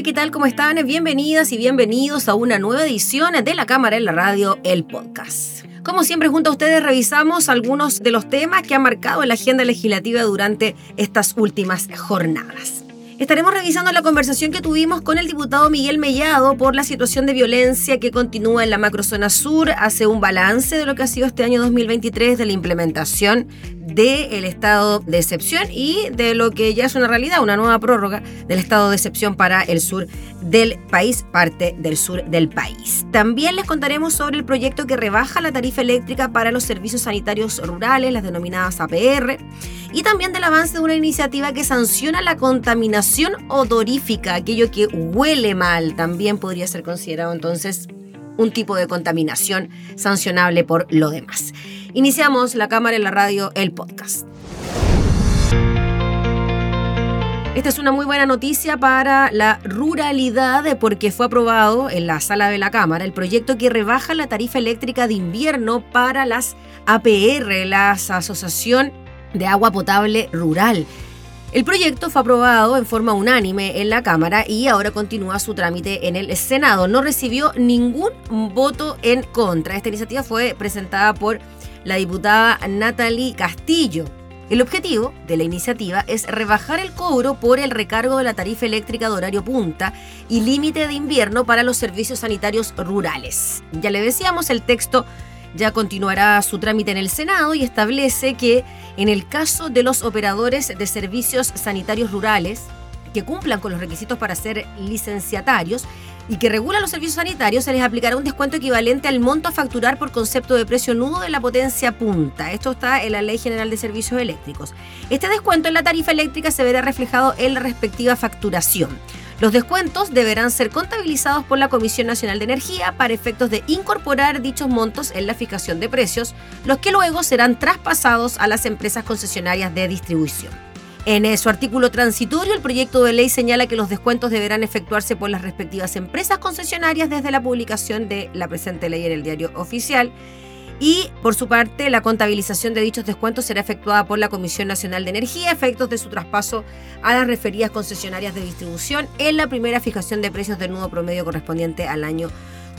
¿Qué tal? ¿Cómo están? Bienvenidas y bienvenidos a una nueva edición de La Cámara en la Radio, el podcast. Como siempre, junto a ustedes revisamos algunos de los temas que han marcado la agenda legislativa durante estas últimas jornadas. Estaremos revisando la conversación que tuvimos con el diputado Miguel Mellado por la situación de violencia que continúa en la macrozona sur. Hace un balance de lo que ha sido este año 2023 de la implementación del estado de excepción y de lo que ya es una realidad, una nueva prórroga del estado de excepción para el sur del país, parte del sur del país. También les contaremos sobre el proyecto que rebaja la tarifa eléctrica para los servicios sanitarios rurales, las denominadas APR, y también del avance de una iniciativa que sanciona la contaminación odorífica, aquello que huele mal, también podría ser considerado entonces un tipo de contaminación sancionable por lo demás. Iniciamos la cámara en la radio, el podcast. Esta es una muy buena noticia para la ruralidad porque fue aprobado en la sala de la Cámara el proyecto que rebaja la tarifa eléctrica de invierno para las APR, la Asociación de Agua Potable Rural. El proyecto fue aprobado en forma unánime en la Cámara y ahora continúa su trámite en el Senado. No recibió ningún voto en contra. Esta iniciativa fue presentada por la diputada Natalie Castillo. El objetivo de la iniciativa es rebajar el cobro por el recargo de la tarifa eléctrica de horario punta y límite de invierno para los servicios sanitarios rurales. Ya le decíamos, el texto ya continuará su trámite en el Senado y establece que en el caso de los operadores de servicios sanitarios rurales que cumplan con los requisitos para ser licenciatarios y que regulan los servicios sanitarios, se les aplicará un descuento equivalente al monto a facturar por concepto de precio nudo de la potencia punta. Esto está en la Ley General de Servicios Eléctricos. Este descuento en la tarifa eléctrica se verá reflejado en la respectiva facturación. Los descuentos deberán ser contabilizados por la Comisión Nacional de Energía para efectos de incorporar dichos montos en la fijación de precios, los que luego serán traspasados a las empresas concesionarias de distribución. En su artículo transitorio, el proyecto de ley señala que los descuentos deberán efectuarse por las respectivas empresas concesionarias desde la publicación de la presente ley en el diario oficial y, por su parte, la contabilización de dichos descuentos será efectuada por la Comisión Nacional de Energía, efectos de su traspaso a las referidas concesionarias de distribución en la primera fijación de precios del nudo promedio correspondiente al año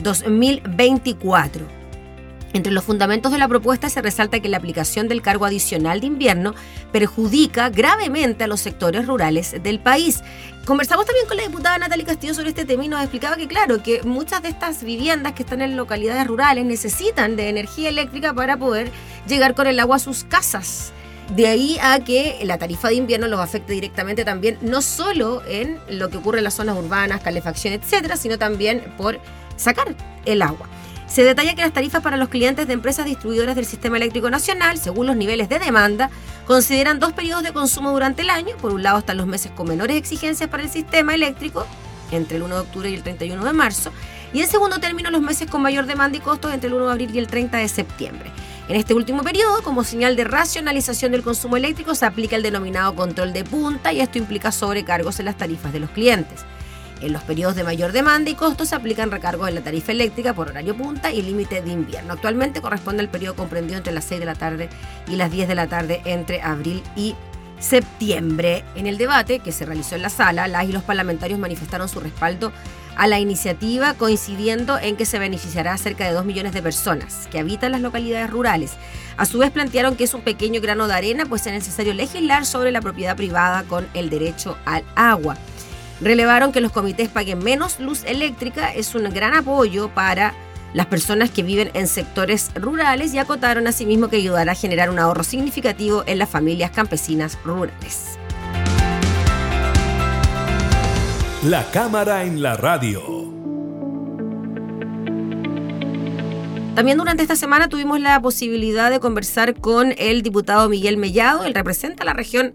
2024. Entre los fundamentos de la propuesta se resalta que la aplicación del cargo adicional de invierno perjudica gravemente a los sectores rurales del país. Conversamos también con la diputada Natalie Castillo sobre este tema y nos explicaba que, claro, que muchas de estas viviendas que están en localidades rurales necesitan de energía eléctrica para poder llegar con el agua a sus casas. De ahí a que la tarifa de invierno los afecte directamente también, no solo en lo que ocurre en las zonas urbanas, calefacción, etcétera, sino también por sacar el agua. Se detalla que las tarifas para los clientes de empresas distribuidoras del Sistema Eléctrico Nacional, según los niveles de demanda, consideran dos periodos de consumo durante el año. Por un lado están los meses con menores exigencias para el sistema eléctrico, entre el 1 de octubre y el 31 de marzo, y en segundo término los meses con mayor demanda y costos entre el 1 de abril y el 30 de septiembre. En este último periodo, como señal de racionalización del consumo eléctrico, se aplica el denominado control de punta y esto implica sobrecargos en las tarifas de los clientes. En los periodos de mayor demanda y costo se aplican recargos en la tarifa eléctrica por horario punta y límite de invierno. Actualmente corresponde al periodo comprendido entre las 6 de la tarde y las 10 de la tarde entre abril y septiembre. En el debate que se realizó en la sala, las y los parlamentarios manifestaron su respaldo a la iniciativa, coincidiendo en que se beneficiará a cerca de 2 millones de personas que habitan las localidades rurales. A su vez plantearon que es un pequeño grano de arena, pues es necesario legislar sobre la propiedad privada con el derecho al agua. Relevaron que los comités paguen menos luz eléctrica es un gran apoyo para las personas que viven en sectores rurales y acotaron asimismo que ayudará a generar un ahorro significativo en las familias campesinas rurales. La cámara en la radio. También durante esta semana tuvimos la posibilidad de conversar con el diputado Miguel Mellado, él representa la región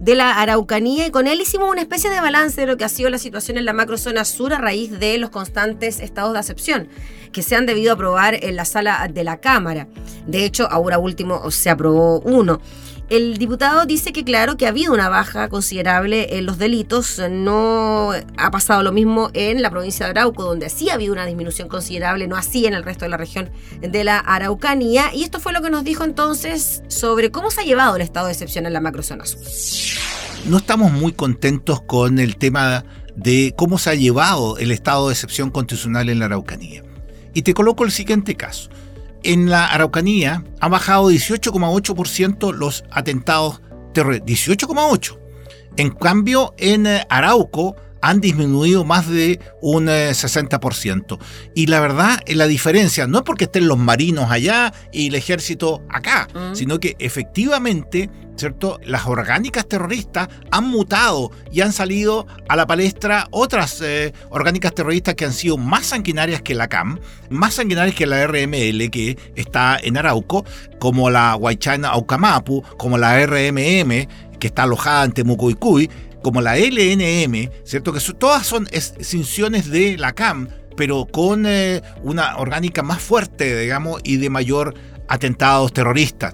de la Araucanía y con él hicimos una especie de balance de lo que ha sido la situación en la macrozona sur a raíz de los constantes estados de acepción que se han debido aprobar en la sala de la Cámara. De hecho, ahora último se aprobó uno. El diputado dice que claro que ha habido una baja considerable en los delitos, no ha pasado lo mismo en la provincia de Arauco, donde sí ha habido una disminución considerable, no así en el resto de la región de la Araucanía, y esto fue lo que nos dijo entonces sobre cómo se ha llevado el estado de excepción en la macrozona sur. No estamos muy contentos con el tema de cómo se ha llevado el estado de excepción constitucional en la Araucanía. Y te coloco el siguiente caso en la Araucanía ha bajado 18,8% los atentados terroristas. 18,8%. En cambio, en eh, Arauco han disminuido más de un 60%. Eh, y la verdad, la diferencia no es porque estén los marinos allá y el ejército acá, mm. sino que efectivamente ¿cierto? Las orgánicas terroristas han mutado y han salido a la palestra otras eh, orgánicas terroristas que han sido más sanguinarias que la CAM, más sanguinarias que la RML que está en Arauco, como la Huaychana Aucamapu, como la RMM que está alojada en Temucoicuy, como la LNM, ¿cierto? Que todas son extinciones de la CAM, pero con eh, una orgánica más fuerte, digamos, y de mayor atentados terroristas.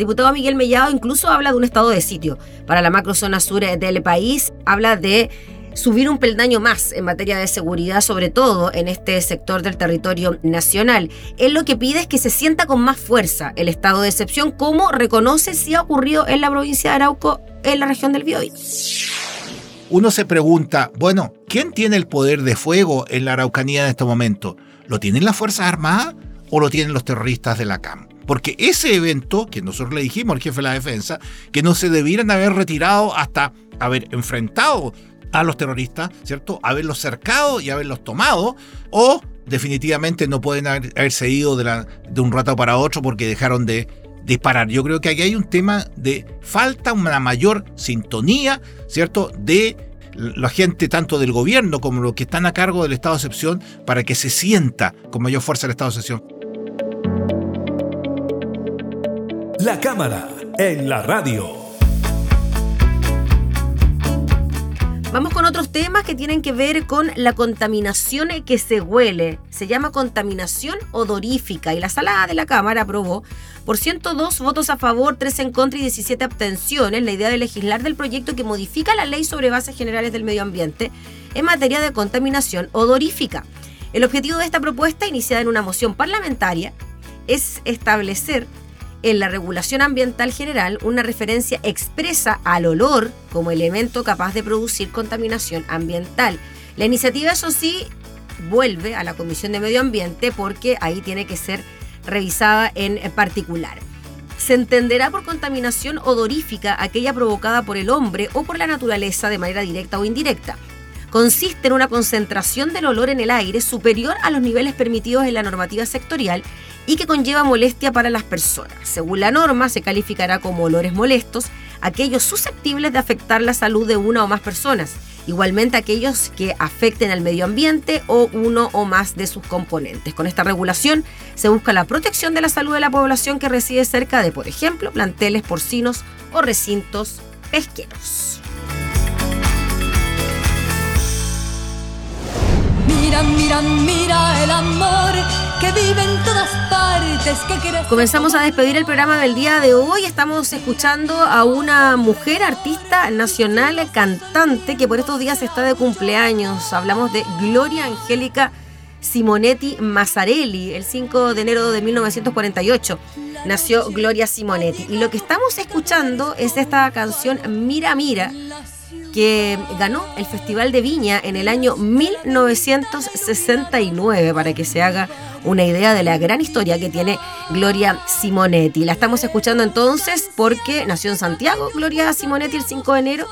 Diputado Miguel Mellado incluso habla de un estado de sitio para la macrozona sur del país, habla de subir un peldaño más en materia de seguridad, sobre todo en este sector del territorio nacional. Él lo que pide es que se sienta con más fuerza el estado de excepción, como reconoce si ha ocurrido en la provincia de Arauco, en la región del Biobío. Uno se pregunta, bueno, ¿quién tiene el poder de fuego en la Araucanía en este momento? ¿Lo tienen las Fuerzas Armadas o lo tienen los terroristas de la CAM? Porque ese evento, que nosotros le dijimos al jefe de la defensa, que no se debieran haber retirado hasta haber enfrentado a los terroristas, ¿cierto? Haberlos cercado y haberlos tomado, o definitivamente no pueden haberse ido de, de un rato para otro porque dejaron de disparar. Yo creo que aquí hay un tema de falta una mayor sintonía, ¿cierto? De la gente tanto del gobierno como los que están a cargo del estado de excepción para que se sienta con mayor fuerza el estado de excepción. La cámara en la radio. Vamos con otros temas que tienen que ver con la contaminación que se huele. Se llama contaminación odorífica y la sala de la Cámara aprobó por 102 votos a favor, 3 en contra y 17 abstenciones la idea de legislar del proyecto que modifica la ley sobre bases generales del medio ambiente en materia de contaminación odorífica. El objetivo de esta propuesta, iniciada en una moción parlamentaria, es establecer en la regulación ambiental general una referencia expresa al olor como elemento capaz de producir contaminación ambiental. La iniciativa, eso sí, vuelve a la Comisión de Medio Ambiente porque ahí tiene que ser revisada en particular. Se entenderá por contaminación odorífica aquella provocada por el hombre o por la naturaleza de manera directa o indirecta. Consiste en una concentración del olor en el aire superior a los niveles permitidos en la normativa sectorial y que conlleva molestia para las personas. Según la norma, se calificará como olores molestos aquellos susceptibles de afectar la salud de una o más personas, igualmente aquellos que afecten al medio ambiente o uno o más de sus componentes. Con esta regulación se busca la protección de la salud de la población que reside cerca de, por ejemplo, planteles porcinos o recintos pesqueros. Mira, mira, mira el amor que vive en todas partes. Que Comenzamos a despedir el programa del día de hoy. Estamos escuchando a una mujer artista nacional, cantante, que por estos días está de cumpleaños. Hablamos de Gloria Angélica Simonetti Mazzarelli, el 5 de enero de 1948. Nació Gloria Simonetti. Y lo que estamos escuchando es esta canción Mira, Mira que ganó el Festival de Viña en el año 1969, para que se haga una idea de la gran historia que tiene Gloria Simonetti. La estamos escuchando entonces porque nació en Santiago Gloria Simonetti el 5 de enero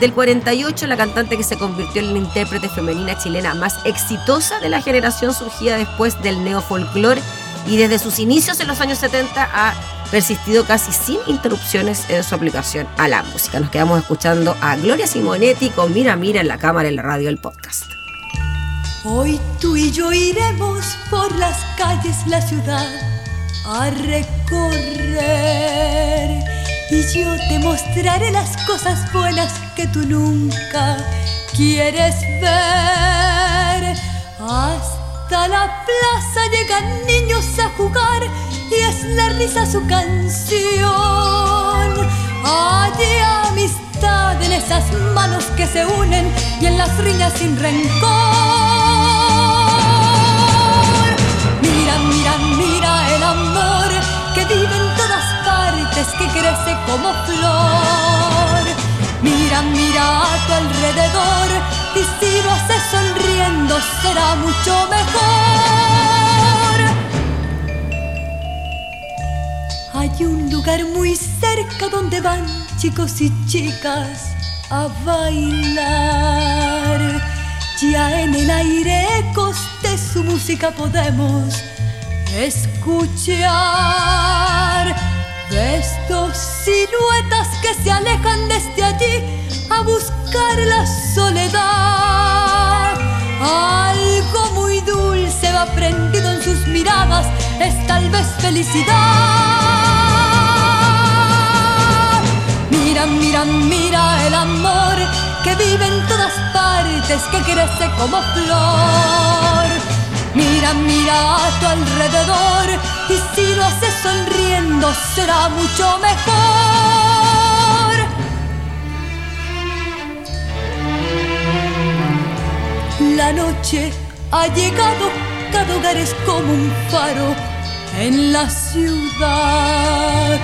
del 48, la cantante que se convirtió en la intérprete femenina chilena más exitosa de la generación surgida después del neofolclore y desde sus inicios en los años 70 ha persistido casi sin interrupciones en su aplicación a la música. Nos quedamos escuchando a Gloria Simonetti con Mira Mira en la cámara, en la radio, el podcast. Hoy tú y yo iremos por las calles, la ciudad, a recorrer y yo te mostraré las cosas buenas que tú nunca quieres ver. Hasta la plaza llegan niños a jugar y es la risa su canción. Hay amistad en esas manos que se unen y en las riñas sin rencor. Mira, mira, mira el amor que vive en todas partes, que crece como flor. Mira, mira a tu alrededor y si lo haces sonriendo será mucho mejor. Hay un lugar muy cerca donde van chicos y chicas a bailar. Ya en el aire ecos de su música podemos escuchar. Ves dos siluetas que se alejan desde allí a la soledad. Algo muy dulce va prendido en sus miradas, es tal vez felicidad. Mira, mira, mira el amor que vive en todas partes, que crece como flor. Mira, mira a tu alrededor y si lo haces sonriendo será mucho mejor. La noche ha llegado, cada hogar es como un faro en la ciudad.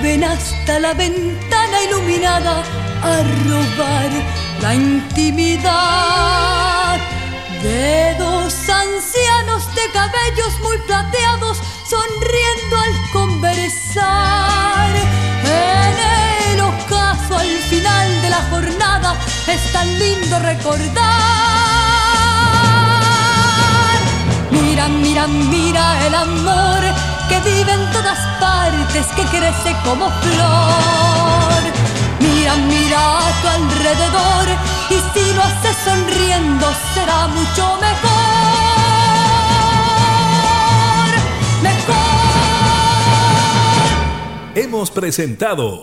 Ven hasta la ventana iluminada a robar la intimidad de dos ancianos de cabellos muy plateados sonriendo al conversar. Es tan lindo recordar. Mira, mira, mira el amor que vive en todas partes, que crece como flor. Mira, mira a tu alrededor y si lo haces sonriendo será mucho mejor. Mejor. Hemos presentado